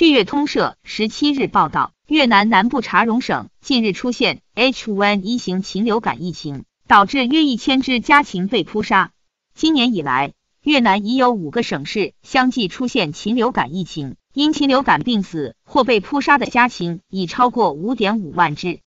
据越通社十七日报道，越南南部茶荣省近日出现 H5N1 型禽流感疫情，导致约一千只家禽被扑杀。今年以来，越南已有五个省市相继出现禽流感疫情，因禽流感病死或被扑杀的家禽已超过五点五万只。